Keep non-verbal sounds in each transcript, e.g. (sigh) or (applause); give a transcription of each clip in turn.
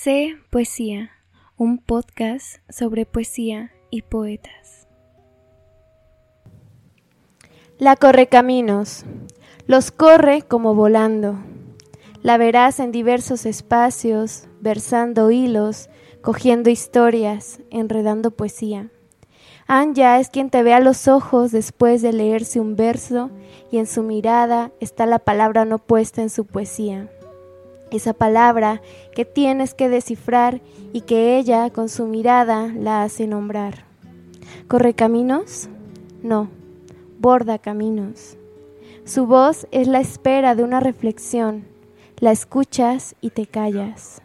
Sé Poesía, un podcast sobre poesía y poetas. La correcaminos. Los corre como volando. La verás en diversos espacios, versando hilos, cogiendo historias, enredando poesía. Anja es quien te ve a los ojos después de leerse un verso y en su mirada está la palabra no puesta en su poesía esa palabra que tienes que descifrar y que ella con su mirada la hace nombrar. ¿Corre caminos? No, borda caminos. Su voz es la espera de una reflexión. La escuchas y te callas.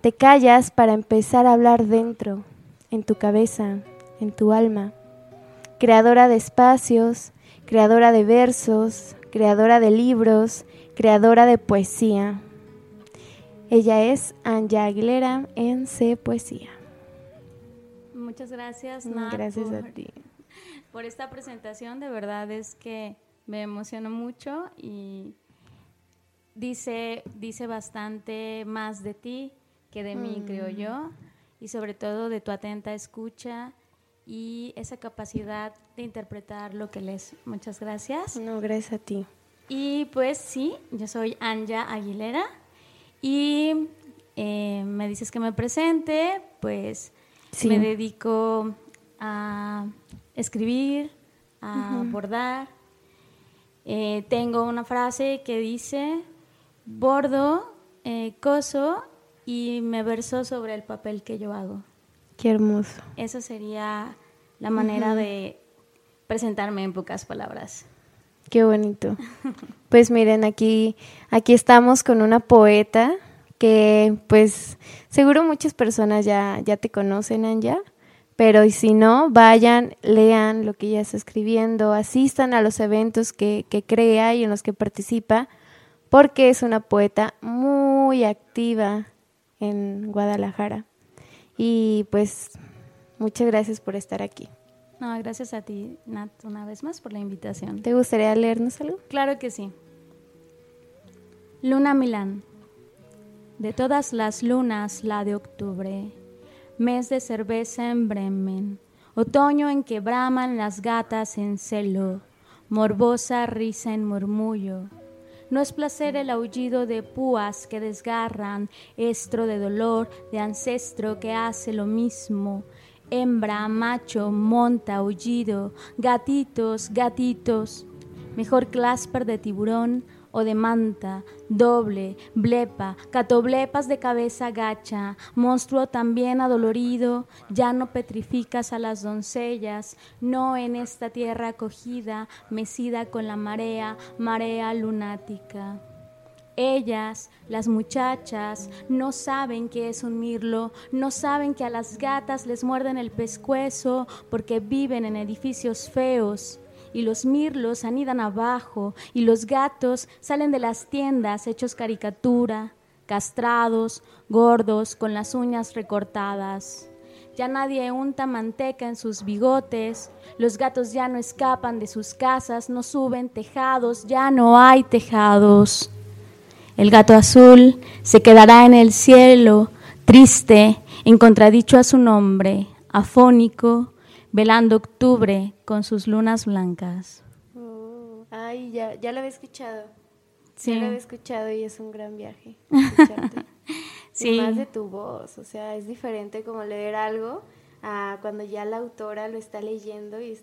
Te callas para empezar a hablar dentro, en tu cabeza, en tu alma. Creadora de espacios, creadora de versos, creadora de libros, creadora de poesía ella es Anja Aguilera en C Poesía. Muchas gracias, Nat, Gracias a ti. (laughs) Por esta presentación, de verdad es que me emocionó mucho y dice, dice bastante más de ti que de mí, creo mm. yo, y sobre todo de tu atenta escucha y esa capacidad de interpretar lo que lees. Muchas gracias. No, gracias a ti. Y pues sí, yo soy Anja Aguilera y eh, me dices que me presente, pues me dedico a escribir, a bordar. Eh, tengo una frase que dice, bordo, eh, coso y me verso sobre el papel que yo hago. Qué hermoso. Esa sería la manera de presentarme en pocas palabras. Qué bonito. Pues miren, aquí, aquí estamos con una poeta que pues seguro muchas personas ya, ya te conocen, Anja, pero si no, vayan, lean lo que ella está escribiendo, asistan a los eventos que, que crea y en los que participa, porque es una poeta muy activa en Guadalajara. Y pues muchas gracias por estar aquí. No, gracias a ti, Nat, una vez más por la invitación. ¿Te gustaría leernos algo? Claro que sí. Luna Milán. De todas las lunas, la de octubre. Mes de cerveza en Bremen. Otoño en que braman las gatas en celo. Morbosa risa en murmullo. No es placer el aullido de púas que desgarran, estro de dolor, de ancestro que hace lo mismo, hembra, macho, monta, aullido, gatitos, gatitos, mejor clasper de tiburón o de manta, doble, blepa, catoblepas de cabeza gacha, monstruo también adolorido, ya no petrificas a las doncellas, no en esta tierra acogida, mecida con la marea, marea lunática. Ellas, las muchachas, no saben qué es un mirlo, no saben que a las gatas les muerden el pescuezo porque viven en edificios feos. Y los mirlos anidan abajo y los gatos salen de las tiendas hechos caricatura, castrados, gordos, con las uñas recortadas. Ya nadie unta manteca en sus bigotes, los gatos ya no escapan de sus casas, no suben tejados, ya no hay tejados. El gato azul se quedará en el cielo, triste, en contradicho a su nombre, afónico, velando octubre con sus lunas blancas. Oh, ay, ya, ya lo había escuchado. Sí. Ya lo había escuchado y es un gran viaje. (laughs) sí. más de tu voz, o sea, es diferente como leer algo a cuando ya la autora lo está leyendo y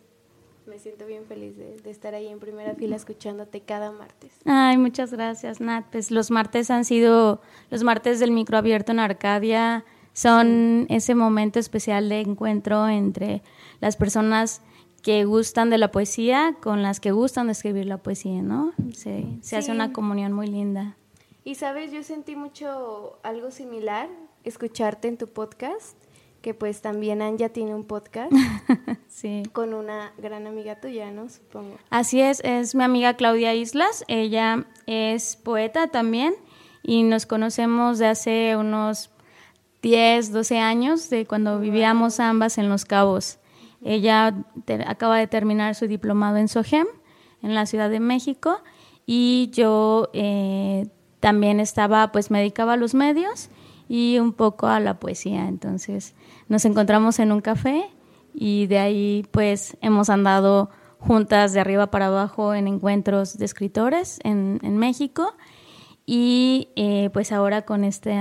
me siento bien feliz de, estar ahí en primera fila escuchándote cada martes. Ay, muchas gracias, Nat. Pues los martes han sido, los martes del micro abierto en Arcadia son ese momento especial de encuentro entre las personas que gustan de la poesía con las que gustan de escribir la poesía, ¿no? Se, se hace una comunión muy linda. Y sabes, yo sentí mucho algo similar escucharte en tu podcast que pues también Anja tiene un podcast (laughs) sí. con una gran amiga tuya, ¿no? Supongo. Así es, es mi amiga Claudia Islas, ella es poeta también y nos conocemos de hace unos 10, 12 años, de cuando vivíamos ambas en Los Cabos. Ella acaba de terminar su diplomado en SOGEM, en la Ciudad de México, y yo eh, también estaba, pues me dedicaba a los medios y un poco a la poesía. Entonces nos encontramos en un café y de ahí pues hemos andado juntas de arriba para abajo en encuentros de escritores en, México y eh, pues ahora con este,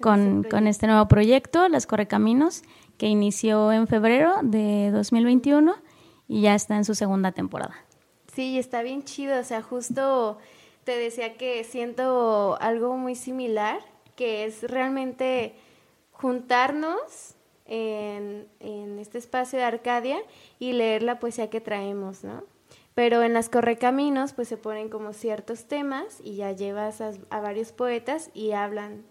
con, con, este nuevo proyecto, Las Correcaminos, que inició en febrero de 2021 y ya está en su segunda temporada. Sí, está bien chido, o sea, justo te decía que siento algo muy similar, que es realmente juntarnos en, este espacio de Arcadia y leer la poesía que traemos, ¿no? Pero en las correcaminos pues se ponen como ciertos temas y ya llevas a, a varios poetas y hablan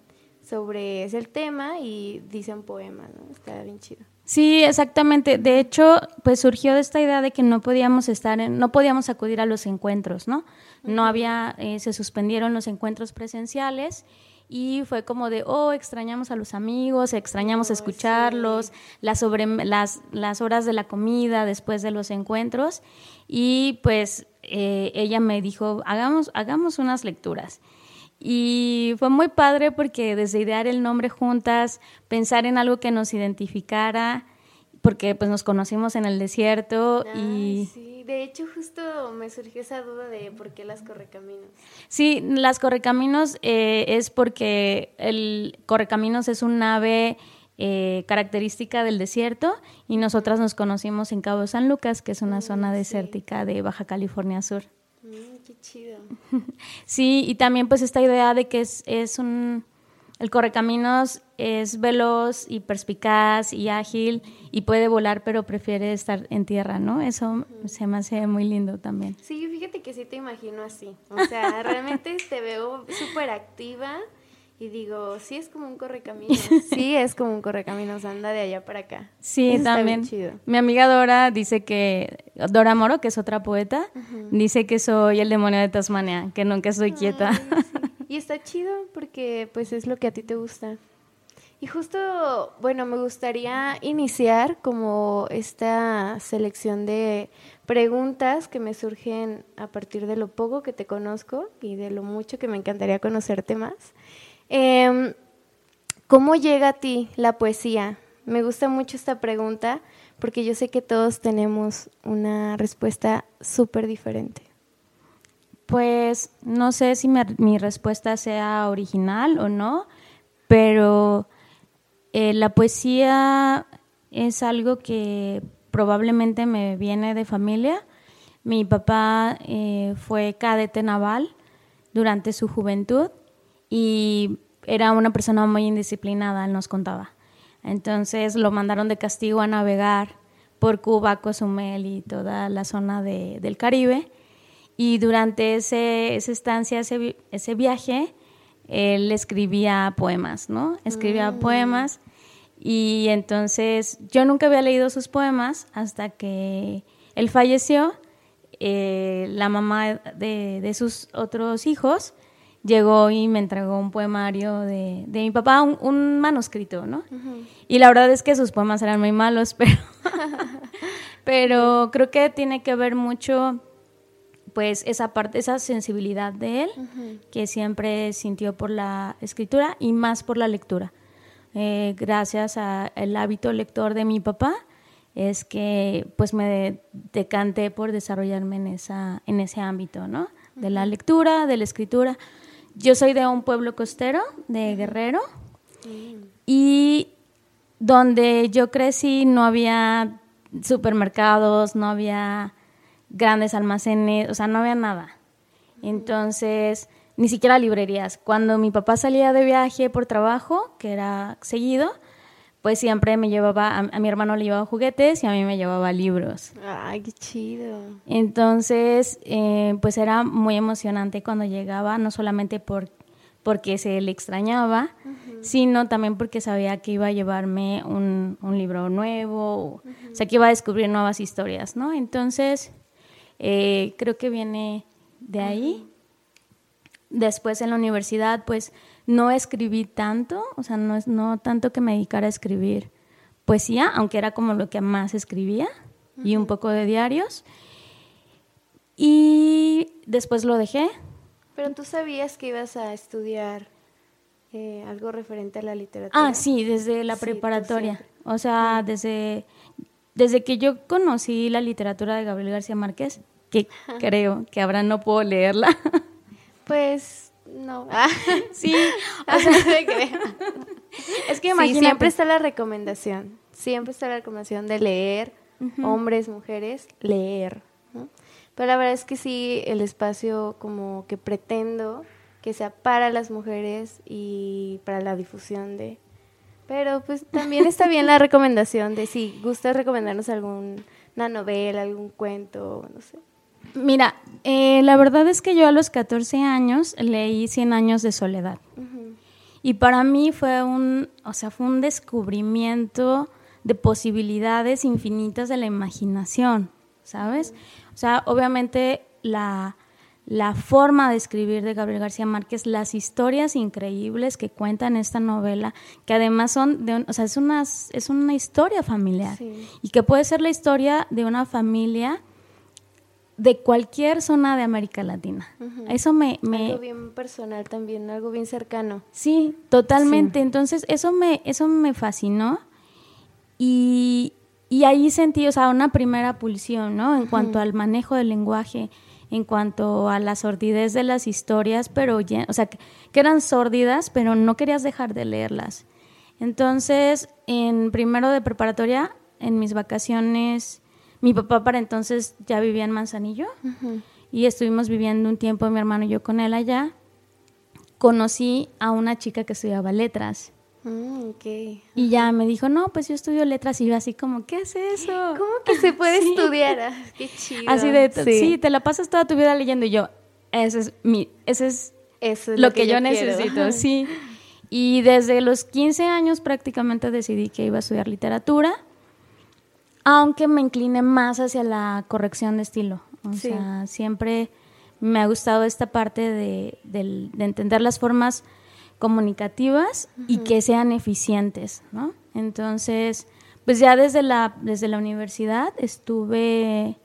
sobre ese tema y dicen poemas, ¿no? Está bien chido. Sí, exactamente. De hecho, pues surgió de esta idea de que no podíamos estar, en, no podíamos acudir a los encuentros, ¿no? No había, eh, se suspendieron los encuentros presenciales y fue como de, oh, extrañamos a los amigos, extrañamos escucharlos, las, sobre, las, las horas de la comida después de los encuentros y pues eh, ella me dijo, hagamos, hagamos unas lecturas. Y fue muy padre porque desde idear el nombre juntas, pensar en algo que nos identificara, porque pues nos conocimos en el desierto y... Sí, de hecho justo me surgió esa duda de por qué las correcaminos. Sí, las correcaminos eh, es porque el correcaminos es un ave eh, característica del desierto y nosotras nos conocimos en Cabo San Lucas, que es una mm, zona desértica de Baja California Sur. Mm, qué chido. (laughs) Sí, y también pues esta idea de que es, es un... El correcaminos es veloz y perspicaz y ágil y puede volar, pero prefiere estar en tierra, ¿no? Eso se me hace muy lindo también. Sí, fíjate que sí te imagino así. O sea, (laughs) realmente te veo súper activa y digo, sí es como un correcaminos. (laughs) Sí, es como un correcaminos, anda de allá para acá. Sí, también. Mi amiga Dora dice que, Dora Moro, que es otra poeta, dice que soy el demonio de Tasmania, que nunca estoy quieta. Y está chido porque pues es lo que a ti te gusta. Y justo, bueno, me gustaría iniciar como esta selección de preguntas que me surgen a partir de lo poco que te conozco y de lo mucho que me encantaría conocerte más. Em, ¿Cómo llega a ti la poesía? Me gusta mucho esta pregunta porque yo sé que todos tenemos una respuesta súper diferente. Pues no sé si mi, respuesta sea original o no, pero eh, la poesía es algo que probablemente me viene de familia. Mi papá eh, fue cadete naval durante su juventud y era una persona muy indisciplinada, él nos contaba. Entonces lo mandaron de castigo a navegar por Cuba, Cozumel y toda la zona de, del Caribe. Y durante ese, esa estancia, ese, ese, viaje, él escribía poemas, ¿no? Escribía mm. poemas. Y entonces yo nunca había leído sus poemas hasta que él falleció. Eh, la mamá de, de, sus otros hijos llegó y me entregó un poemario de, de mi papá, un, manuscrito, ¿no? Y la verdad es que sus poemas eran muy malos, (laughs) pero, pero creo que tiene que ver mucho pues esa parte, esa sensibilidad de él que siempre sintió por la escritura y más por la lectura. Eh, gracias al hábito lector de mi papá es que pues me decanté por desarrollarme en esa en ese ámbito, ¿no? De la lectura, de la escritura. Yo soy de un pueblo costero, de Guerrero, y donde yo crecí no había supermercados, no había grandes almacenes, o sea, no había nada. Entonces, ni siquiera librerías. Cuando mi papá salía de viaje por trabajo, que era seguido, pues siempre me llevaba, a, mi hermano le llevaba juguetes y a mí me llevaba libros. Ay, qué chido. Entonces, eh, pues era muy emocionante cuando llegaba, no solamente por, porque se le extrañaba, sino también porque sabía que iba a llevarme un, libro nuevo, o sea, que iba a descubrir nuevas historias, ¿no? Entonces, eh, creo que viene de ahí. Después en la universidad, pues no escribí tanto, o sea, no, es, no tanto que me dedicara a escribir poesía, aunque era como lo que más escribía, y un poco de diarios. Y después lo dejé. Pero tú sabías que ibas a estudiar eh, algo referente a la literatura. Ah, sí, desde la Sí, preparatoria. O sea, desde, desde que yo conocí la literatura de Gabriel García Márquez, que creo que ahora no puedo leerla. (laughs) Pues no. Ah, (laughs) sí, (laughs) o sea, es que Sí, imagínate. siempre está la recomendación. Siempre está la recomendación de leer, hombres, mujeres, leer. ¿no? Pero la verdad es que sí, el espacio como que pretendo que sea para las mujeres y para la difusión de... Pero pues también está bien la recomendación de si gustas recomendarnos alguna novela, algún cuento, no sé. Mira, eh, la verdad es que yo a los 14 años leí Cien años de soledad. Y para mí fue un, o sea, fue un descubrimiento de posibilidades infinitas de la imaginación, ¿sabes? O sea, obviamente la, la forma de escribir de Gabriel García Márquez, las historias increíbles que cuenta en esta novela, que además son de, o sea, es una, es una historia familiar Sí. y que puede ser la historia de una familia de cualquier zona de América Latina. Eso me, me, Algo bien personal también, algo bien cercano. Sí, totalmente. Entonces, eso me, eso me fascinó. Y, y ahí sentí, o sea, una primera pulsión, ¿no? En cuanto al manejo del lenguaje, en cuanto a la sordidez de las historias, pero, ya- o sea, que, eran sórdidas, pero no querías dejar de leerlas. Entonces, en primero de preparatoria, en mis vacaciones, mi papá para entonces ya vivía en Manzanillo y estuvimos viviendo un tiempo, mi hermano y yo con él allá conocí a una chica que estudiaba letras. Mm. Y ya me dijo, no, pues yo estudio letras. Y yo así como, ¿qué es eso? ¿Cómo que se puede (laughs) Sí. estudiar? Ah, Qué chido. Así de, sí. te la pasas toda tu vida leyendo. Y yo, ese es, mi, ese es Eso es lo, que, yo, necesito, (laughs) sí. Y desde los 15 años prácticamente decidí que iba a estudiar literatura, aunque me incliné más hacia la corrección de estilo. O Sí. sea, siempre me ha gustado esta parte de entender las formas comunicativas y que sean eficientes, ¿no? Entonces, pues ya desde la, desde la universidad estuve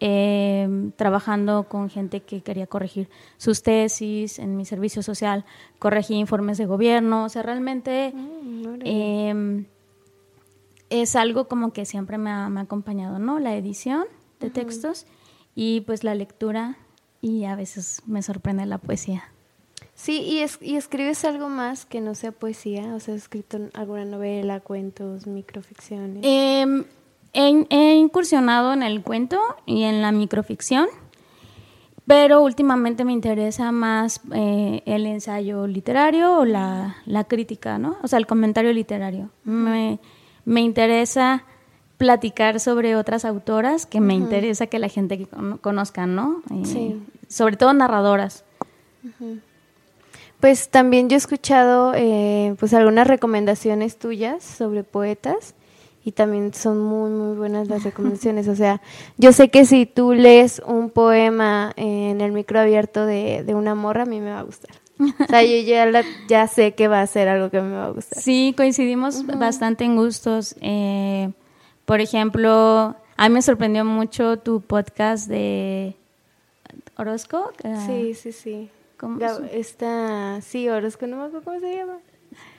eh, trabajando con gente que quería corregir sus tesis en mi servicio social, corregí informes de gobierno, o sea, realmente Mm, eh, es algo como que siempre me ha, me ha acompañado, ¿no? La edición de textos y pues la lectura y a veces me sorprende la poesía. Sí, y, es, y escribes algo más que no sea poesía, o sea, has escrito alguna novela, cuentos, microficciones. Eh, he, he incursionado en el cuento y en la microficción, pero últimamente me interesa más eh, el ensayo literario o la, la crítica, ¿no? O sea, el comentario literario. Me, me interesa platicar sobre otras autoras que me interesa que la gente conozca, ¿no? Eh, Sí. Sobre todo narradoras. Pues también yo he escuchado eh, pues algunas recomendaciones tuyas sobre poetas y también son muy muy buenas las recomendaciones. O sea, yo sé que si tú lees un poema en el micro abierto de, de una morra, a mí me va a gustar. O sea, yo ya, la- ya sé que va a ser algo que me va a gustar. Sí, coincidimos bastante en gustos. Eh, por ejemplo, a mí me sorprendió mucho tu podcast de Orozco. Sí, sí, sí. ¿Cómo Gab- se- Esta, sí, Orozco, no me acuerdo cómo se llama.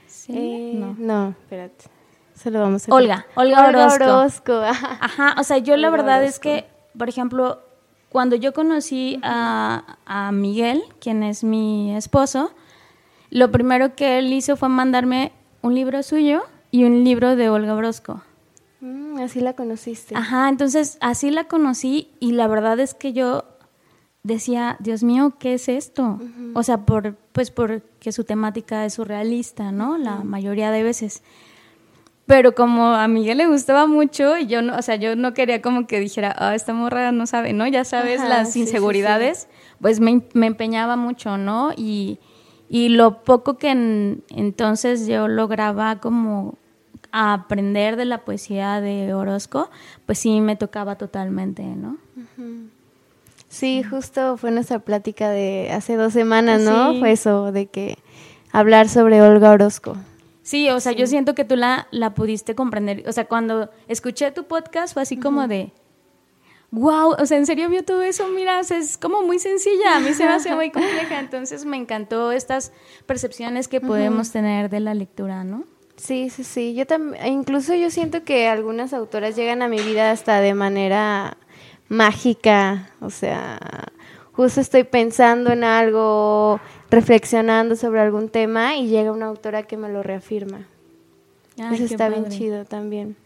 sí, Eh, no. no, espérate. Se lo vamos a Olga, Olga Orozco. Orozco, ajá. O sea, (laughs) yo la verdad es que, por ejemplo, cuando yo conocí a, a Miguel, quien es mi esposo, lo primero que él hizo fue mandarme un libro suyo y un libro de Olga Orozco. Mm, así la conociste. Ajá, entonces así la conocí y la verdad es que yo decía, Dios mío, ¿qué es esto? O sea, por, pues porque su temática es surrealista, ¿no? La mayoría de veces. Pero como a Miguel le gustaba mucho y yo no, o sea, yo no quería como que dijera, ah, esta morra no sabe, ¿no? Ya sabes Ajá, las sí, sí, inseguridades, pues me, me empeñaba mucho, ¿no? Y, y lo poco que en- entonces yo lograba como aprender de la poesía de Orozco, pues sí me tocaba totalmente, ¿no? Sí, justo fue nuestra plática de hace dos semanas, ¿no? Sí. Fue eso, de que hablar sobre Olga Orozco. Sí, o sea, yo siento que tú la, la pudiste comprender. O sea, cuando escuché tu podcast fue así como de, wow, o sea, en serio vio todo eso, mira, es como muy sencilla, a mí se me hace muy (laughs) compleja, entonces me encantó estas percepciones que podemos tener de la lectura, ¿no? Sí, sí, sí, yo también, incluso yo siento que algunas autoras llegan a mi vida hasta de manera mágica, o sea, justo estoy pensando en algo, reflexionando sobre algún tema y llega una autora que me lo reafirma. Eso está bien chido también.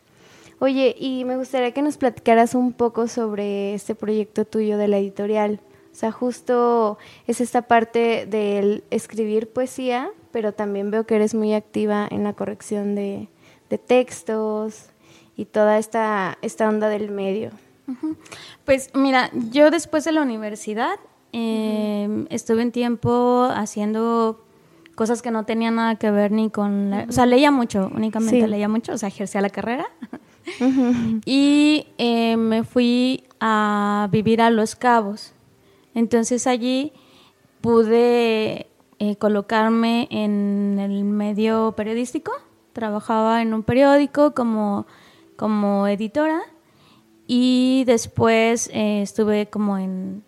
Oye, y me gustaría que nos platicaras un poco sobre este proyecto tuyo de la editorial. O sea, justo es esta parte del escribir poesía, pero también veo que eres muy activa en la corrección de, textos y toda esta, esta onda del medio. Pues mira, yo después de la universidad em, estuve un tiempo haciendo cosas que no tenían nada que ver ni con... La, o sea, leía mucho, únicamente leía mucho, o sea, ejercía la carrera. (laughs) Y eh, me fui a vivir a Los Cabos. Entonces allí pude eh, colocarme en el medio periodístico. Trabajaba en un periódico como, como editora y después eh, estuve como en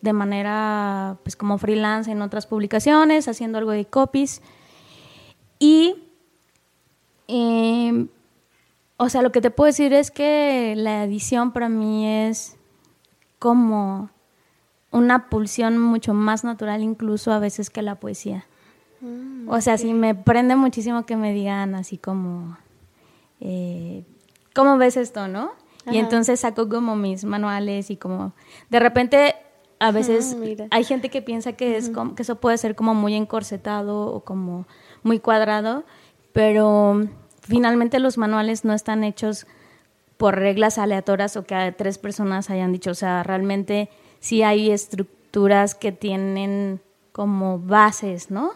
de manera pues como freelance en otras publicaciones haciendo algo de copies y eh, o sea, lo que te puedo decir es que la edición para mí es como una pulsión mucho más natural incluso a veces que la poesía. Mm, o sea, sí me prende muchísimo que me digan así como, eh, ¿cómo ves esto, no? Y entonces saco como mis manuales y como, de repente a veces ah, hay gente que piensa que, es como, que eso puede ser como muy encorsetado o como muy cuadrado, pero finalmente los manuales no están hechos por reglas aleatorias o que tres personas hayan dicho, o sea, realmente sí hay estructuras que tienen como bases, ¿no?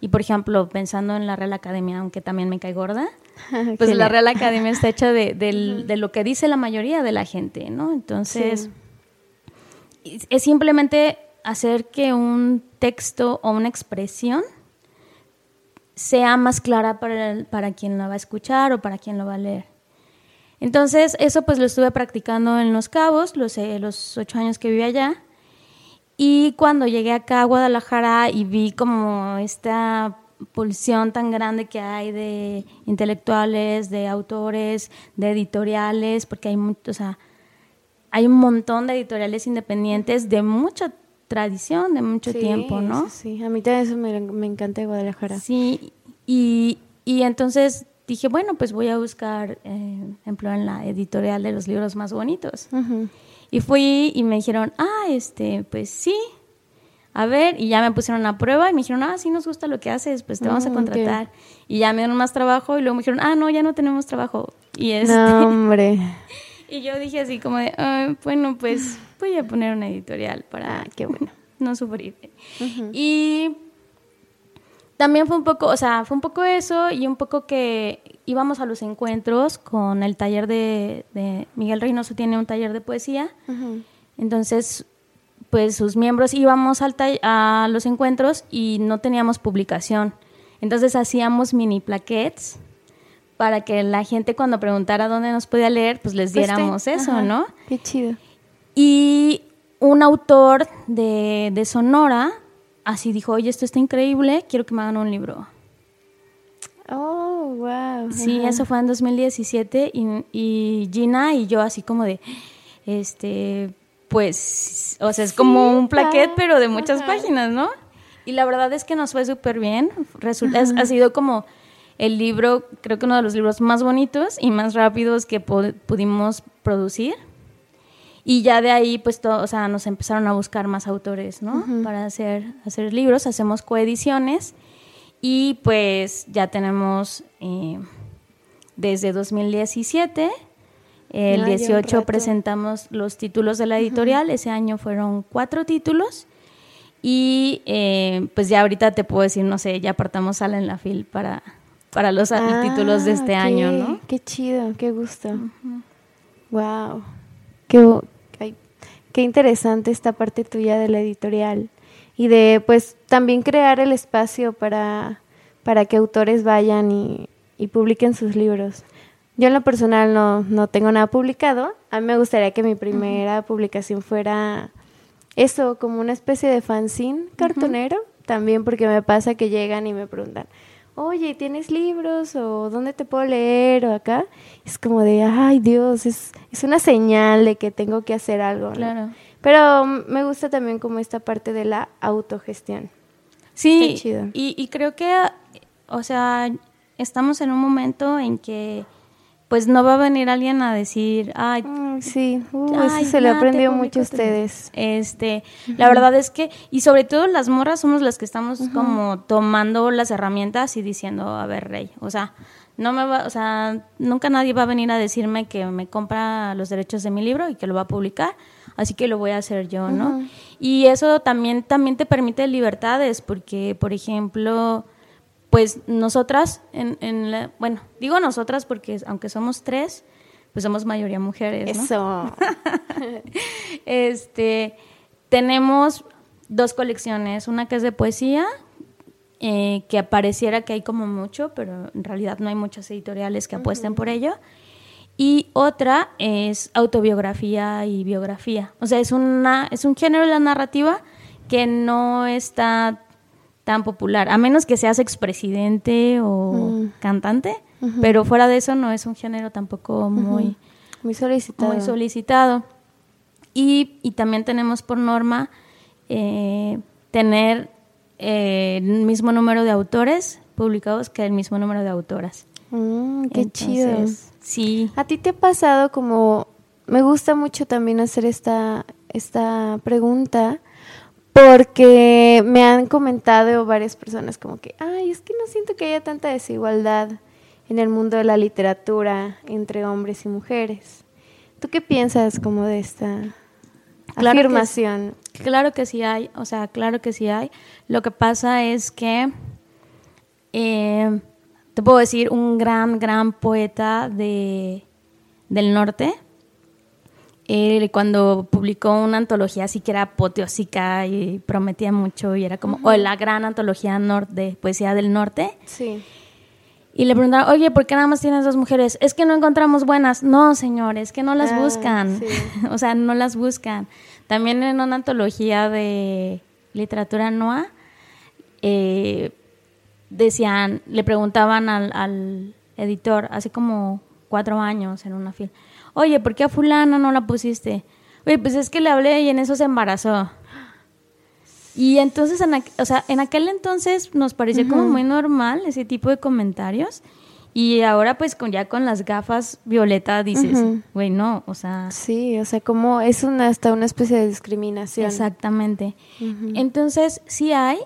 Y por ejemplo, pensando en la Real Academia, aunque también me cae gorda, (laughs) pues la Real Academia está hecha de, lo que dice la mayoría de la gente, ¿no? Entonces, es simplemente hacer que un texto o una expresión sea más clara para, para quien la va a escuchar o para quien lo va a leer. Entonces, eso pues lo estuve practicando en Los Cabos, los, los ocho años que viví allá. Y cuando llegué acá a Guadalajara y vi como esta pulsión tan grande que hay de intelectuales, de autores, de editoriales, porque hay, o sea, hay un montón de editoriales independientes de mucha tradición de mucho tiempo, ¿no? Sí, a mí también eso me, me encanta Guadalajara. Sí, y, y, entonces dije, bueno, pues voy a buscar eh, empleo en la editorial de los libros más bonitos. Y fui y me dijeron, ah, este, pues sí, a ver, y ya me pusieron a prueba y me dijeron, ah, sí nos gusta lo que haces, pues te vamos a mm, contratar. Y ya me dieron más trabajo y luego me dijeron, ah, no, ya no tenemos trabajo. Y este, no, hombre. (laughs) y yo dije así como de, bueno, pues voy a poner una editorial para ah, qué bueno. no sufrir. Y también fue un poco, o sea, fue un poco eso y un poco que íbamos a los encuentros con el taller de, Miguel Reynoso tiene un taller de poesía. Entonces, pues sus miembros íbamos al a los encuentros y no teníamos publicación. Entonces hacíamos mini plaquettes para que la gente cuando preguntara dónde nos podía leer, pues les pues diéramos eso, ¿no? Qué chido. Y un autor de, de, Sonora así dijo, oye, esto está increíble, quiero que me hagan un libro. Oh, wow. Sí, eso fue en 2017 y, y, Gina y yo así como de, este, pues, o sea, es como un plaquet, pero de muchas páginas, ¿no? Y la verdad es que nos fue súper bien. Resulta, ha sido como el libro, creo que uno de los libros más bonitos y más rápidos que pudimos producir. Y ya de ahí, pues, todo, o sea, nos empezaron a buscar más autores, ¿no? Para hacer, hacer libros, hacemos coediciones y pues ya tenemos eh, desde 2017, el 18 presentamos los títulos de la editorial, ese año fueron cuatro títulos. Y eh, pues ya ahorita te puedo decir, no sé, ya apartamos sala en la fil para, para los ah, títulos de este año, ¿no? Qué chido, qué gusto. Wow. Qué, qué interesante esta parte tuya de la editorial y de pues también crear el espacio para, para que autores vayan y, publiquen sus libros. Yo en lo personal no, no tengo nada publicado. A mí me gustaría que mi primera publicación fuera eso, como una especie de fanzine cartonero. También porque me pasa que llegan y me preguntan, oye, ¿tienes libros? ¿O dónde te puedo leer? O acá. Es como de, ay Dios, es, es una señal de que tengo que hacer algo. Claro. Pero me gusta también como esta parte de la autogestión. Sí, Y, y creo que, o sea, estamos en un momento en que pues no va a venir alguien a decir, ay, sí, uh, eso se le aprendió mucho a ustedes. Este, la verdad es que y sobre todo las morras somos las que estamos como tomando las herramientas y diciendo, a ver, Rey, o sea, no me va, o sea, nunca nadie va a venir a decirme que me compra los derechos de mi libro y que lo va a publicar, así que lo voy a hacer yo, ¿no? Y eso también también te permite libertades porque, por ejemplo, pues nosotras, en, en la, bueno, digo nosotras porque aunque somos tres, pues somos mayoría mujeres. ¿no? Eso. (laughs) este, tenemos dos colecciones, una que es de poesía, eh, que apareciera que hay como mucho, pero en realidad no hay muchas editoriales que apuesten por ello. Y otra es autobiografía y biografía. O sea, es, una, es un género de la narrativa que no está tan popular, a menos que seas expresidente o mm. cantante, pero fuera de eso no es un género tampoco muy, muy solicitado. Muy solicitado. Y, y también tenemos por norma eh, tener eh, el mismo número de autores publicados que el mismo número de autoras. Mm, qué chido. Sí. ¿A ti te ha pasado como... Me gusta mucho también hacer esta, esta pregunta porque me han comentado varias personas como que, ay, es que no siento que haya tanta desigualdad en el mundo de la literatura entre hombres y mujeres. ¿Tú qué piensas como de esta afirmación? claro que sí hay, o sea, claro que sí hay. Lo que pasa es que, eh, te puedo decir, un gran, gran poeta de, del norte, él cuando publicó una antología así que era apoteósica y prometía mucho y era como, o la gran antología de poesía del norte. Sí. Y le preguntaron, oye, ¿por qué nada más tienes dos mujeres? Es que no encontramos buenas. No, señores, que no las ah, buscan. (laughs) o sea, no las buscan. También en una antología de literatura noa, eh, decían, le preguntaban al, al editor, hace como cuatro años en una fila, oye, ¿por qué a fulana no la pusiste? Oye, pues es que le hablé y en eso se embarazó. Y entonces, en o sea, en aquel entonces nos parecía como muy normal ese tipo de comentarios. Y ahora pues con ya con las gafas violeta dices, güey, no, o sea... Sí, o sea, como es una, hasta una especie de discriminación. Exactamente. Entonces, sí hay,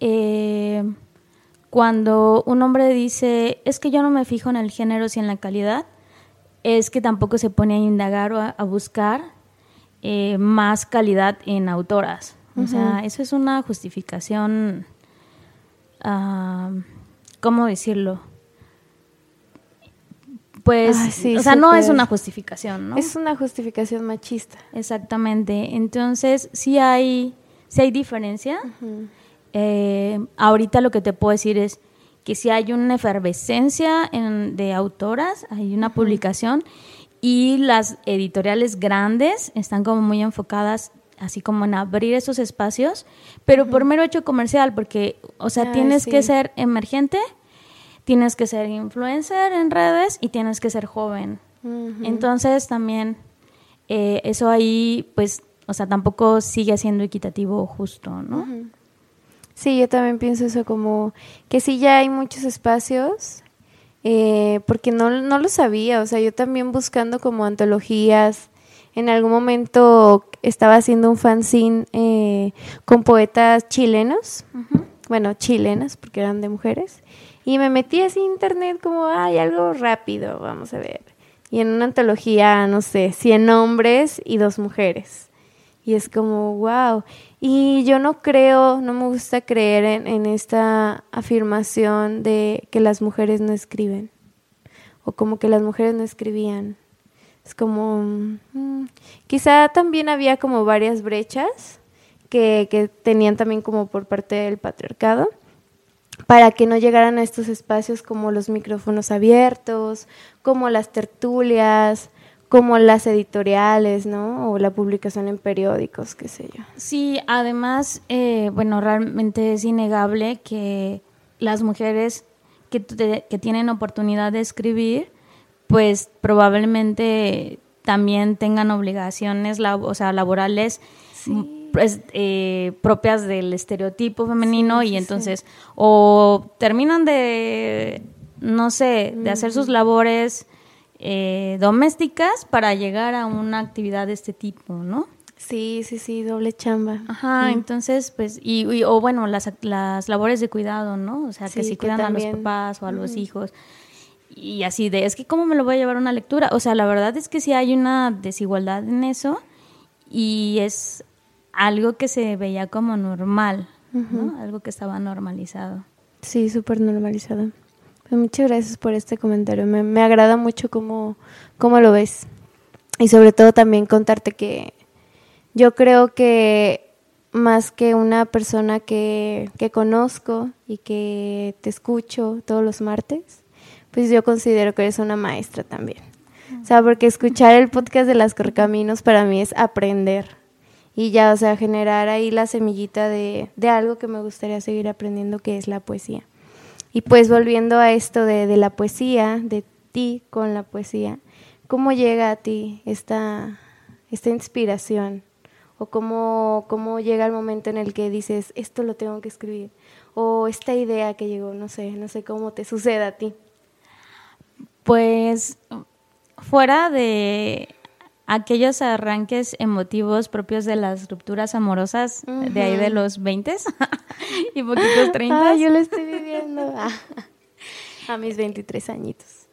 eh, cuando un hombre dice, es que yo no me fijo en el género, sino en la calidad, es que tampoco se pone a indagar o a, buscar eh, más calidad en autoras. O sea, eso es una justificación, ¿cómo decirlo? Pues, o sea, no es una justificación, ¿no? Es una justificación machista. Exactamente. Entonces, sí hay, sí hay diferencia. Eh, ahorita lo que te puedo decir es, que si hay una efervescencia de autoras, hay una publicación y las editoriales grandes están como muy enfocadas así como en abrir esos espacios, pero por mero hecho comercial, porque, o sea, ah, tienes que ser emergente, tienes que ser influencer en redes y tienes que ser joven. Entonces también eh, eso ahí, pues, o sea, tampoco sigue siendo equitativo justo, ¿no? Sí, yo también pienso eso como que sí ya hay muchos espacios, eh, porque no, no lo sabía, o sea, yo también buscando como antologías, en algún momento estaba haciendo un fanzine eh, con poetas chilenos, bueno, chilenas, porque eran de mujeres, y me metí así en internet como, hay algo rápido, vamos a ver. Y en una antología, no sé, 100 hombres y dos mujeres. Y es como, wow. Y yo no creo, no me gusta creer en, esta afirmación de que las mujeres no escriben. O como que las mujeres no escribían. Es como, mm, quizá también había como varias brechas que, que tenían también como por parte del patriarcado. para que no llegaran a estos espacios como los micrófonos abiertos, como las tertulias, como las editoriales, ¿no? O la publicación en periódicos, qué sé yo. Sí, además, eh, bueno, realmente es innegable que las mujeres que, que tienen oportunidad de escribir, pues probablemente también tengan obligaciones, o sea, laborales. Pues, eh, propias del estereotipo femenino y entonces o terminan de, no sé, de hacer sus labores eh, domésticas para llegar a una actividad de este tipo, ¿no? Sí, sí, sí, doble chamba. Ajá, entonces, pues, y, o bueno, las, las labores de cuidado, ¿no? O sea, que si cuidan a los papás o a los hijos. Y así de, es que cómo me lo voy a llevar a una lectura. O sea, la verdad es que sí hay una desigualdad en eso y es algo que se veía como normal, ¿no? Algo que estaba normalizado. Sí, súper normalizado. Pues muchas gracias por este comentario. Me, me agrada mucho cómo, cómo lo ves. Y sobre todo también contarte que yo creo que más que una persona que, que conozco y que te escucho todos los martes, pues yo considero que eres una maestra también. O sea, porque escuchar el podcast de las Corcaminos para mí es aprender y ya, o sea, generar ahí la semillita de, de algo que me gustaría seguir aprendiendo, que es la poesía. Y pues volviendo a esto de, de la poesía, de ti con la poesía, ¿cómo llega a ti esta, esta inspiración? ¿O cómo, cómo llega el momento en el que dices, esto lo tengo que escribir? O esta idea que llegó, no sé, no sé cómo te sucede a ti. Pues fuera de aquellos arranques emotivos propios de las rupturas amorosas de ahí de los 20 (laughs) y poquitos 30. yo lo estoy viviendo (laughs) a mis 23 añitos.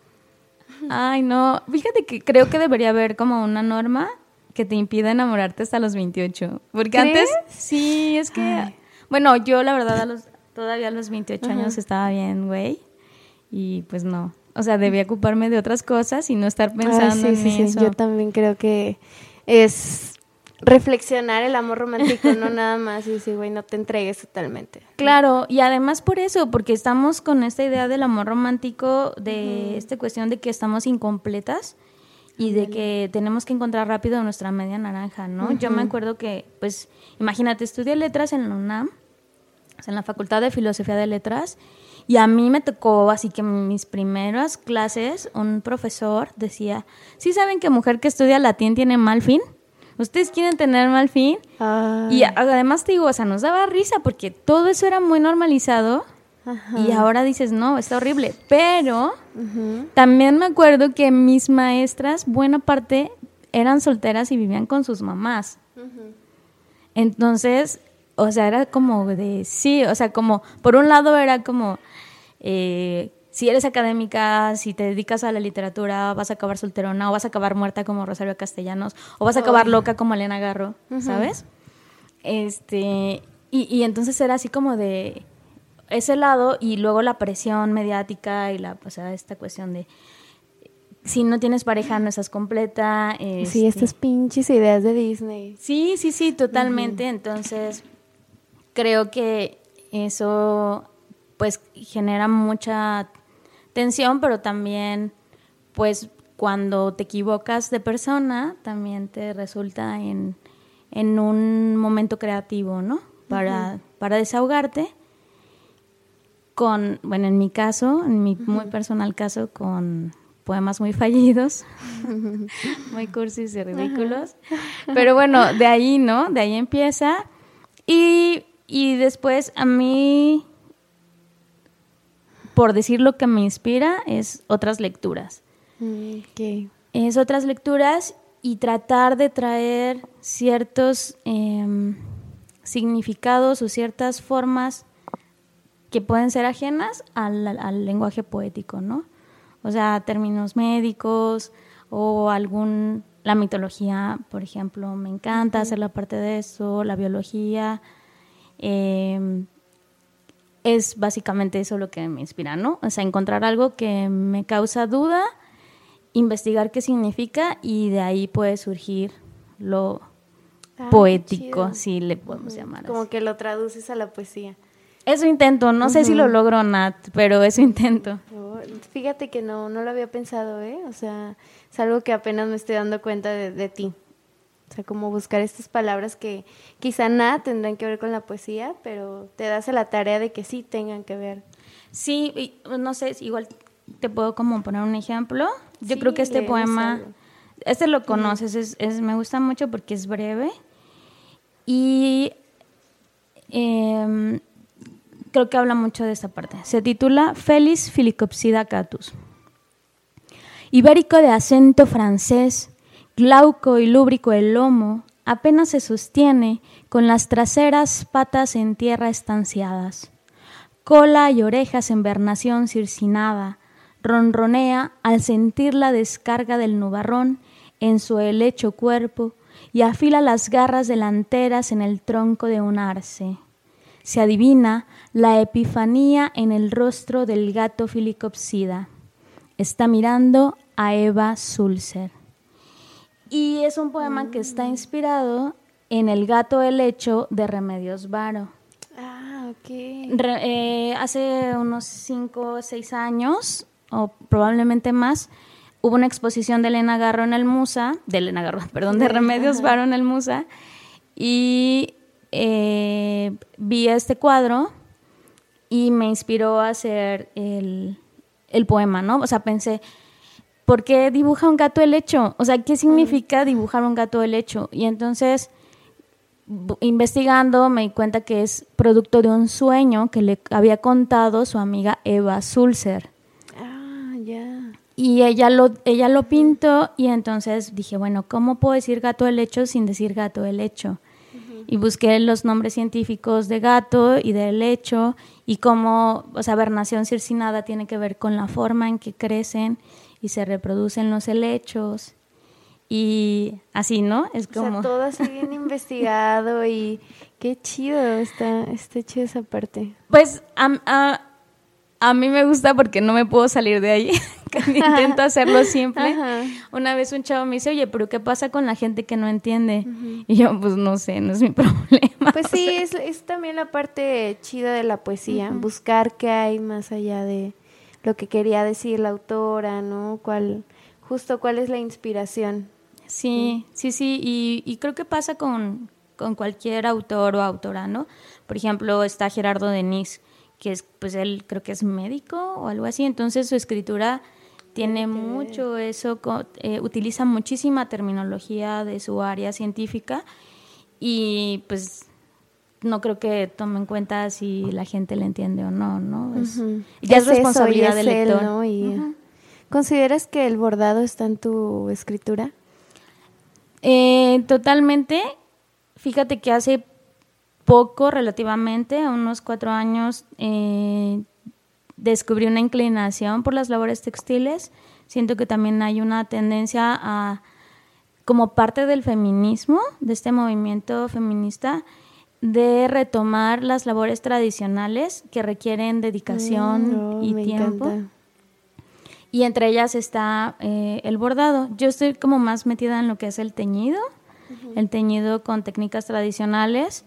Ay, no, fíjate que creo que debería haber como una norma que te impida enamorarte hasta los 28, porque antes sí, es que bueno, yo la verdad a los todavía a los 28 años estaba bien, güey. Y pues no. O sea, debía ocuparme de otras cosas y no estar pensando en eso. Yo también creo que es reflexionar el amor romántico, no (laughs) nada más y decir, güey, no te entregues totalmente. Claro, y además por eso, porque estamos con esta idea del amor romántico, de esta cuestión de que estamos incompletas y de que tenemos que encontrar rápido nuestra media naranja, ¿no? Yo me acuerdo que, pues, imagínate, estudié letras en la UNAM, en la Facultad de Filosofía de Letras, y a mí me tocó, así que en mis primeras clases, un profesor decía, ¿sí saben que mujer que estudia latín tiene mal fin? ¿Ustedes quieren tener mal fin? Y además te digo, o sea, nos daba risa porque todo eso era muy normalizado. Y ahora dices, no, está horrible. Pero también me acuerdo que mis maestras, buena parte, eran solteras y vivían con sus mamás. Entonces, o sea, era como de sí, o sea, como, por un lado era como, eh, si eres académica, si te dedicas a la literatura, vas a acabar solterona o vas a acabar muerta como Rosario Castellanos o vas a acabar loca como Elena Garro, ¿sabes? Este, y, y, entonces era así como de ese lado y luego la presión mediática y la, o sea, esta cuestión de si no tienes pareja no estás completa. sí, este estas pinches ideas de Disney. Sí, sí, sí, totalmente. Entonces, creo que eso pues genera mucha tensión, pero también pues cuando te equivocas de persona, también te resulta en, un momento creativo, ¿no? Para, para desahogarte con, bueno, en mi caso, en mi muy personal caso, con poemas muy fallidos, (laughs) muy cursis y ridículos. Pero bueno, de ahí, ¿no? De ahí empieza. Y y después a mí, por decir lo que me inspira, es otras lecturas. Es otras lecturas y tratar de traer ciertos em, significados o ciertas formas que pueden ser ajenas al, lenguaje poético, ¿no? O sea, términos médicos o algún... La mitología, por ejemplo, me encanta hacer la parte de eso, la biología, Em, es básicamente eso lo que me inspira, ¿no? O sea, encontrar algo que me causa duda, investigar qué significa y de ahí puede surgir lo ah, poético, si le podemos llamar Como que lo traduces a la poesía. Eso intento, no sé si lo logro, Nat, pero eso intento. fíjate que no, no lo había pensado, ¿eh? O sea, es algo que apenas me estoy dando cuenta de, ti. O sea, como buscar estas palabras que quizá nada tendrán que ver con la poesía, pero te das a la tarea de que sí tengan que ver. Sí, no sé, igual te puedo como poner un ejemplo. Yo creo que este poema, este lo conoces, es, me gusta mucho porque es breve y em, creo que habla mucho de esta parte. Se titula Felis Filicopsida catus. Ibérico de acento francés, glauco y lúbrico el lomo, apenas se sostiene con las traseras patas en tierra estanciadas. Cola y orejas en vernación circinada, ronronea al sentir la descarga del nubarrón en su helecho cuerpo y afila las garras delanteras en el tronco de un arce. Se adivina la epifanía en el rostro del gato filicopsida. Está mirando a Eva Sulzer. Y es un poema que está inspirado en El gato helecho de Remedios Varo. Ah, ok. Eh, hace unos cinco o seis años, o probablemente más, hubo una exposición de Elena Garro en el Musa, de Elena Garro, (laughs) perdón, de Remedios Varo en el Musa, y eh, vi este cuadro y me inspiró a hacer el, poema, ¿no? O sea, pensé, ¿por qué dibuja un gato el hecho? O sea, ¿qué significa dibujar un gato el hecho? Y entonces, investigando, me di cuenta que es producto de un sueño que le había contado su amiga Eva Sulzer. Ah, ya. Y ella lo, ella lo pintó y entonces dije, bueno, ¿cómo puedo decir gato el hecho sin decir gato el hecho? y busqué los nombres científicos de gato y de helecho y cómo, o sea, vernación circinada tiene que ver con la forma en que crecen y se reproducen los helechos y así, ¿no? Es como... O sea, todo así (laughs) bien investigado y qué chido está, está chido esa parte. Pues a, a mí me gusta porque no me puedo salir de ahí. (laughs) Intento hacerlo siempre. (laughs) Una vez un chavo me dice, oye, pero ¿qué pasa con la gente que no entiende? Y yo, pues no sé, no es mi problema. Pues sí, es, también la parte chida de la poesía, buscar qué hay más allá de lo que quería decir la autora, ¿no? ¿Cuál, justo cuál es la inspiración? Sí, sí, sí, y, y creo que pasa con, con cualquier autor o autora, ¿no? Por ejemplo, está Gerardo Denis, que es, pues él creo que es médico o algo así, entonces su escritura tiene mucho eso, eh, utiliza muchísima terminología de su área científica y pues no creo que tome en cuenta si la gente le entiende o no, ¿no? Ya es, responsabilidad del lector. ¿Consideras que el bordado está en tu escritura? Eh, totalmente. Fíjate que hace poco, relativamente, a unos cuatro años, eh, descubrí una inclinación por las labores textiles. Siento que también hay una tendencia a, como parte del feminismo, de este movimiento feminista, de retomar las labores tradicionales que requieren dedicación mm, y tiempo. Y entre ellas está eh, el bordado. Yo estoy como más metida en lo que es el teñido, el teñido con técnicas tradicionales.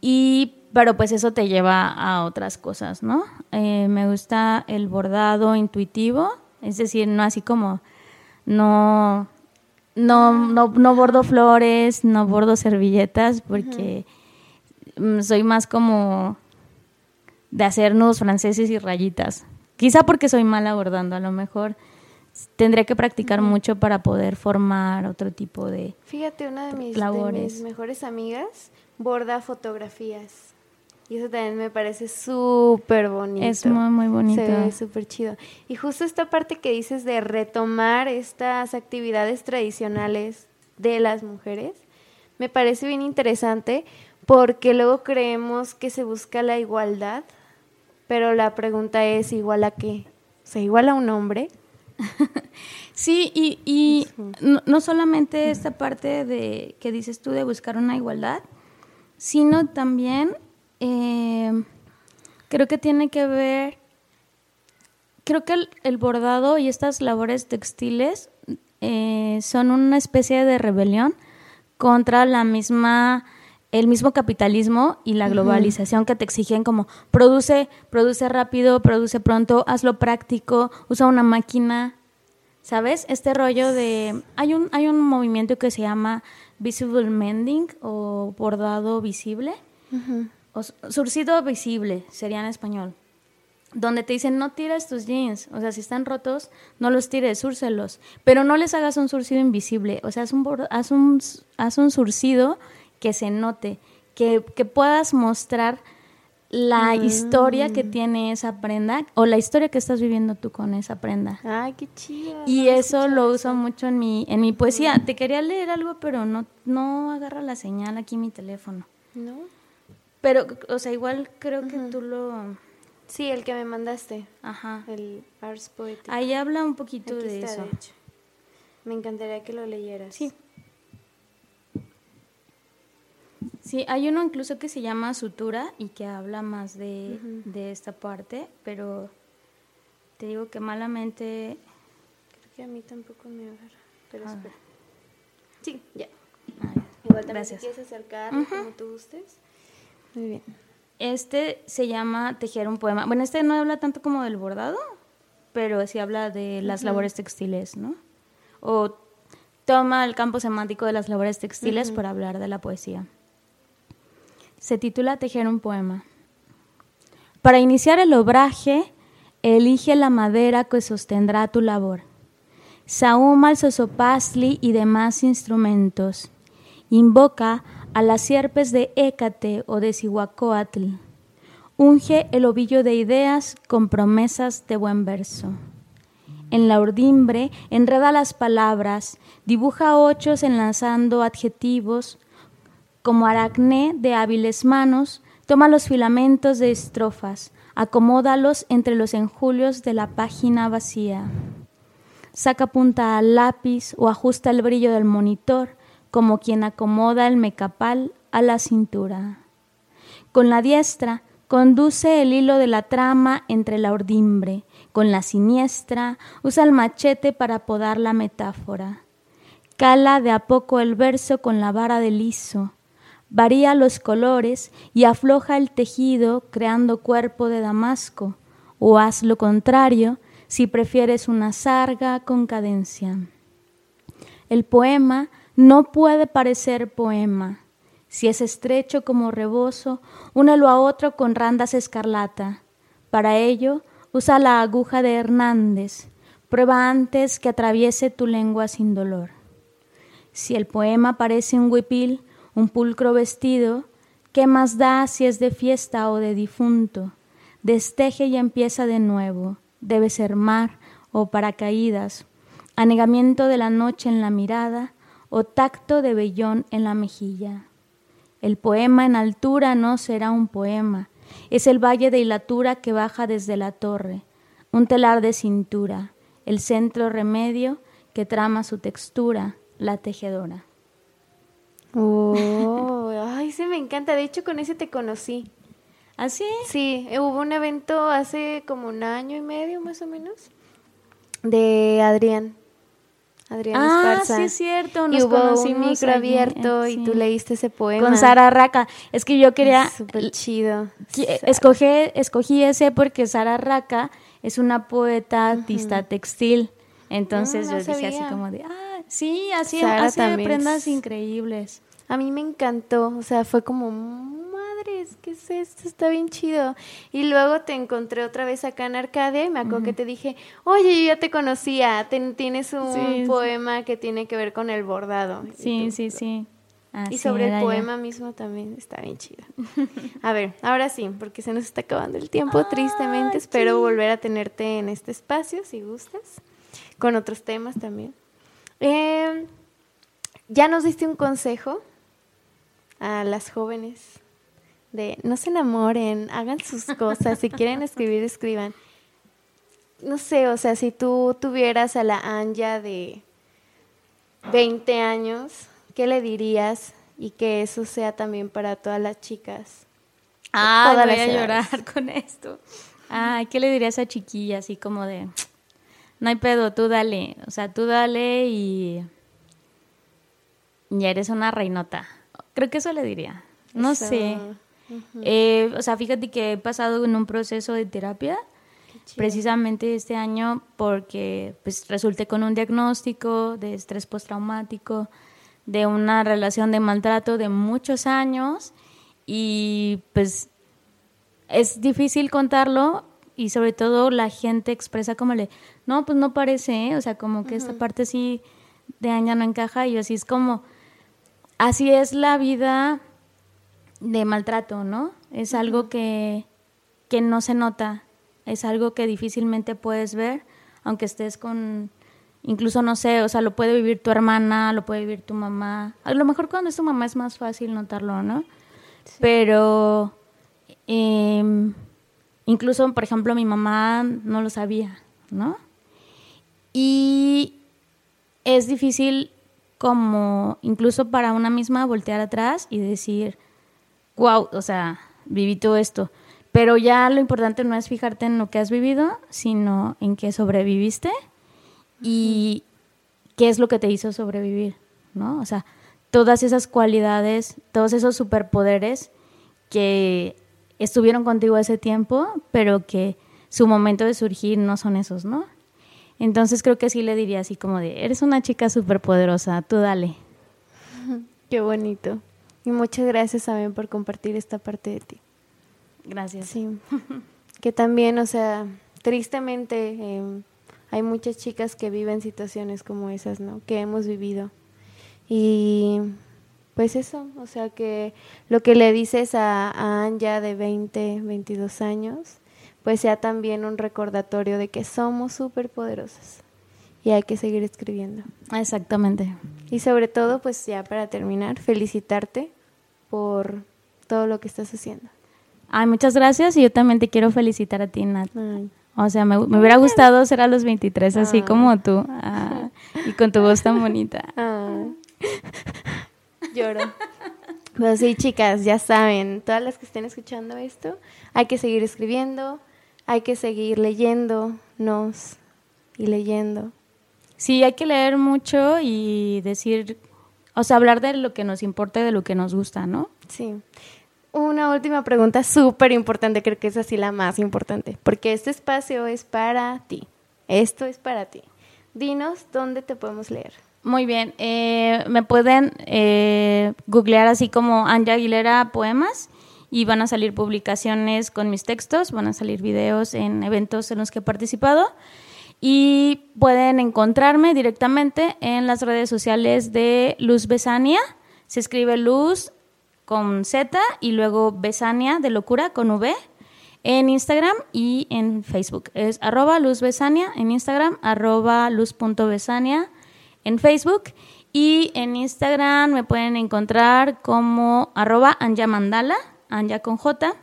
Y pero pues eso te lleva a otras cosas, ¿no? Eh, me gusta el bordado intuitivo, es decir, no así como, no, no, no, bordo flores, no bordo servilletas, porque soy más como de hacer nudos franceses y rayitas. Quizá porque soy mala bordando, a lo mejor tendría que practicar mucho para poder formar otro tipo de Fíjate, una de mis, de mis mejores amigas borda fotografías. Y eso también me parece súper bonito. Es muy, muy bonito. Se ve súper chido. Y justo esta parte que dices de retomar estas actividades tradicionales de las mujeres, me parece bien interesante porque luego creemos que se busca la igualdad, pero la pregunta es igual a qué? O sea, igual a un hombre. (laughs) sí, y, y no, no solamente esta parte de que dices tú de buscar una igualdad, sino también eh, creo que tiene que ver, creo que el, bordado y estas labores textiles eh, son una especie de rebelión contra la misma el mismo capitalismo y la globalización que te exigen como produce, produce rápido, produce pronto, hazlo práctico, usa una máquina, ¿sabes? Este rollo de hay un hay un movimiento que se llama visible mending o bordado visible o surcido visible sería en español. Donde te dicen no tires tus jeans, o sea, si están rotos, no los tires, súrcelos, pero no les hagas un surcido invisible, o sea, haz un, haz un, haz un surcido que se note, que, puedas mostrar la mm. historia que tiene esa prenda o la historia que estás viviendo tú con esa prenda. Ay, qué chido. Y eso lo uso mucho en mi, en mi poesía. Te quería leer algo, pero no, no agarra la señal aquí mi teléfono. ¿No? Pero, o sea, igual creo que tú lo... Sí, el que me mandaste. Aja. El Ars Poetic. Ahí habla un poquito de eso. Me encantaría que lo leyeras. Sí. Sí, hay uno incluso que se llama Sutura y que habla más de, esta parte, pero te digo que malamente... Creo que a mí tampoco me agarra, pero ah. espera. Sí, ya. Ah, Igual también si quieres acercar como tú gustes. Muy bien. Este se llama Tejer un poema. Bueno, este no habla tanto como del bordado, pero sí habla de las labores textiles, ¿no? O toma el campo semántico de las labores textiles para hablar de la poesía. Se titula Tejer un poema. Para iniciar el obraje, elige la madera que sostendrá tu labor. Sahuma el sosopasli y demás instrumentos. Invoca a las sierpes de Écate o de Cihuacóatl. Unge el ovillo de ideas con promesas de buen verso. En la urdimbre enreda las palabras, dibuja ochos enlazando adjetivos, como aracné de hábiles manos, toma los filamentos de estrofas, acomódalos entre los enjulios de la página vacía. Saca punta al lápiz o ajusta el brillo del monitor, como quien acomoda el mecapal a la cintura. Con la diestra conduce el hilo de la trama entre la ordimbre, con la siniestra usa el machete para podar la metáfora. Cala de a poco el verso con la vara de liso, varía los colores y afloja el tejido creando cuerpo de damasco, o haz lo contrario si prefieres una sarga con cadencia. El poema no puede parecer poema. Si es estrecho como rebozo, únelo a otro con randas escarlata. Para ello, usa la aguja de Hernández. Prueba antes que atraviese tu lengua sin dolor. Si el poema parece un huipil, un pulcro vestido, ¿qué más da si es de fiesta o de difunto? Desteje y empieza de nuevo. Debe ser mar o paracaídas, anegamiento de la noche en la mirada o tacto de vellón en la mejilla. El poema en altura no será un poema, es el valle de hilatura que baja desde la torre, un telar de cintura, el centro remedio que trama su textura, la tejedora. Oh, ay, se me encanta. De hecho, con ese te conocí. ¿Ah, sí? Sí, hubo un evento hace como un año y medio más o menos de Adrián. Adrián ah, sí es cierto. Nos y hubo un micro abierto y tú leíste ese poema. Con Sara Raca. Es que yo quería... Súper chido. Escogí, escogí ese porque Sara Raca es una poeta artista textil. Entonces yo dije así como de... Ah, Sí, así hace prendas increíbles. A mí me encantó, o sea, fue como, madres, ¿qué es esto? Está bien chido. Y luego te encontré otra vez acá en Arcadia y me acuerdo que te dije, oye, yo ya te conocía, tienes un poema que tiene que ver con el bordado. Sí, sí, sí. y sobre el poema mismo también está bien chido. A ver, ahora sí, porque se nos está acabando el tiempo, tristemente. Espero volver a tenerte en este espacio, si gustas, con otros temas también. Eh, ya nos diste un consejo a las jóvenes de no se enamoren, hagan sus cosas, si quieren escribir, escriban. No sé, o sea, si tú tuvieras a la Anja de 20 años, ¿qué le dirías? Y que eso sea también para todas las chicas. Ah, voy a llorar con esto. Ay, ¿qué le dirías a chiquilla así como de no hay pedo, tú dale. O sea, tú dale y ya eres una reinota. Creo que eso le diría. No sé. Eh, o sea, fíjate que he pasado en un proceso de terapia precisamente este año porque pues resulté con un diagnóstico de estrés postraumático, de una relación de maltrato de muchos años y pues es difícil contarlo y sobre todo la gente expresa como le, no, pues no parece, ¿eh? o sea, como que esta parte sí de año no encaja y así es como, así es la vida de maltrato, ¿no? Es algo que, que no se nota, es algo que difícilmente puedes ver, aunque estés con, incluso no sé, o sea, lo puede vivir tu hermana, lo puede vivir tu mamá. A lo mejor cuando es tu mamá es más fácil notarlo, ¿no? Pero eh, incluso, por ejemplo, mi mamá no lo sabía, ¿no? Y es difícil como incluso para una misma voltear atrás y decir, wow, o sea, viví todo esto. Pero ya lo importante no es fijarte en lo que has vivido, sino en qué sobreviviste y qué es lo que te hizo sobrevivir, ¿no? O sea, todas esas cualidades, todos esos superpoderes que estuvieron contigo ese tiempo, pero que su momento de surgir no son esos, ¿no? Entonces creo que sí le diría así como de, eres una chica superpoderosa, tú dale. (laughs) Qué bonito. Y muchas gracias también por compartir esta parte de ti. Gracias. Sí. (laughs) que también, o sea, tristemente em, hay muchas chicas que viven situaciones como esas, ¿no? Que hemos vivido. Y pues eso, o sea que lo que le dices a, a Anja de 20, 22 años, pues sea también un recordatorio de que somos súper poderosas y hay que seguir escribiendo. Exactamente. Y sobre todo, pues ya para terminar, felicitarte por todo lo que estás haciendo. Ay, muchas gracias y yo también te quiero felicitar a ti, Nat. O sea, me, hubiera gustado ser a los 23 así como tú ah, y con tu voz tan bonita. Lloro. Pues sí, chicas, ya saben, todas las que estén escuchando esto, hay que seguir escribiendo, hay que seguir leyéndonos y leyendo. Sí, hay que leer mucho y decir, o sea, hablar de lo que nos importa y de lo que nos gusta, ¿no? Sí. Una última pregunta súper importante, creo que es así la más importante, porque este espacio es para ti, esto es para ti. Dinos dónde te podemos leer. Muy bien, eh, me pueden eh, googlear así como Anja Aguilera Poemas y van a salir publicaciones con mis textos, van a salir videos en eventos en los que he participado y pueden encontrarme directamente en las redes sociales de Luz Besania. Se escribe Luz con Z y luego Besania de locura con V en Instagram y en Facebook. Es arroba Luz Besania en Instagram, arroba luz.besania en Facebook y en Instagram me pueden encontrar como arroba Anja Mandala Anja con J.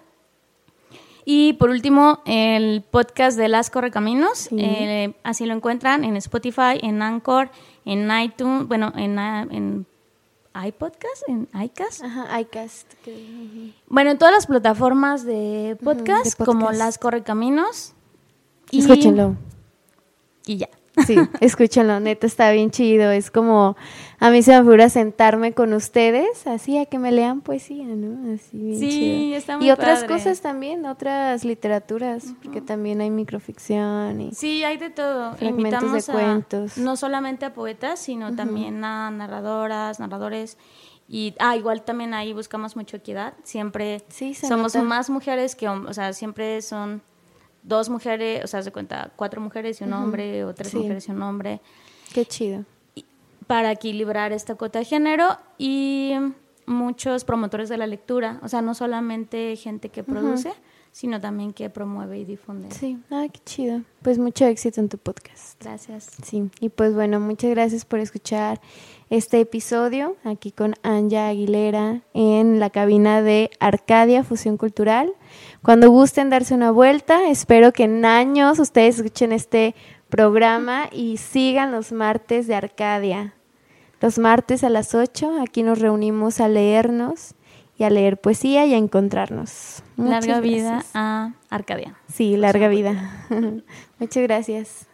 Y por último, el podcast de Las Correcaminos. Eh, así lo encuentran en Spotify, en Anchor, en iTunes, bueno, en, en iPodcast, en iCast. Ajá, iCast. Bueno, en todas las plataformas de podcast, como Las Correcaminos. Y, Escúchenlo. Sí, escúchenlo, neta está bien chido. Es como, a mí se me figura sentarme con ustedes, así a que me lean poesía, ¿no? Así bien sí, está muy Y otras cosas también, otras literaturas, porque también hay microficción y. Sí, hay de todo. Fragmentos de cuentos. No solamente a poetas, sino también a narradoras, narradores. Y, ah, igual también ahí buscamos mucho equidad. Siempre somos más mujeres que hombres, o sea, siempre son dos mujeres, o sea, se cuenta cuatro mujeres y un hombre, o tres mujeres y un hombre. Qué chido. Para equilibrar esta cuota de género y muchos promotores de la lectura, o sea, no solamente gente que produce, sino también que promueve y difunde. Sí, ah, qué chido. Pues mucho éxito en tu podcast. Gracias. Sí, y pues bueno, muchas gracias por escuchar este episodio aquí con Anja Aguilera en la cabina de Arcadia Fusión Cultural. Cuando gusten darse una vuelta, espero que en años ustedes escuchen este programa y sigan los martes de Arcadia. Los martes a las 8 aquí nos reunimos a leernos y a leer poesía y a encontrarnos. larga vida a Arcadia. Sí, larga vida. (laughs) Muchas gracias.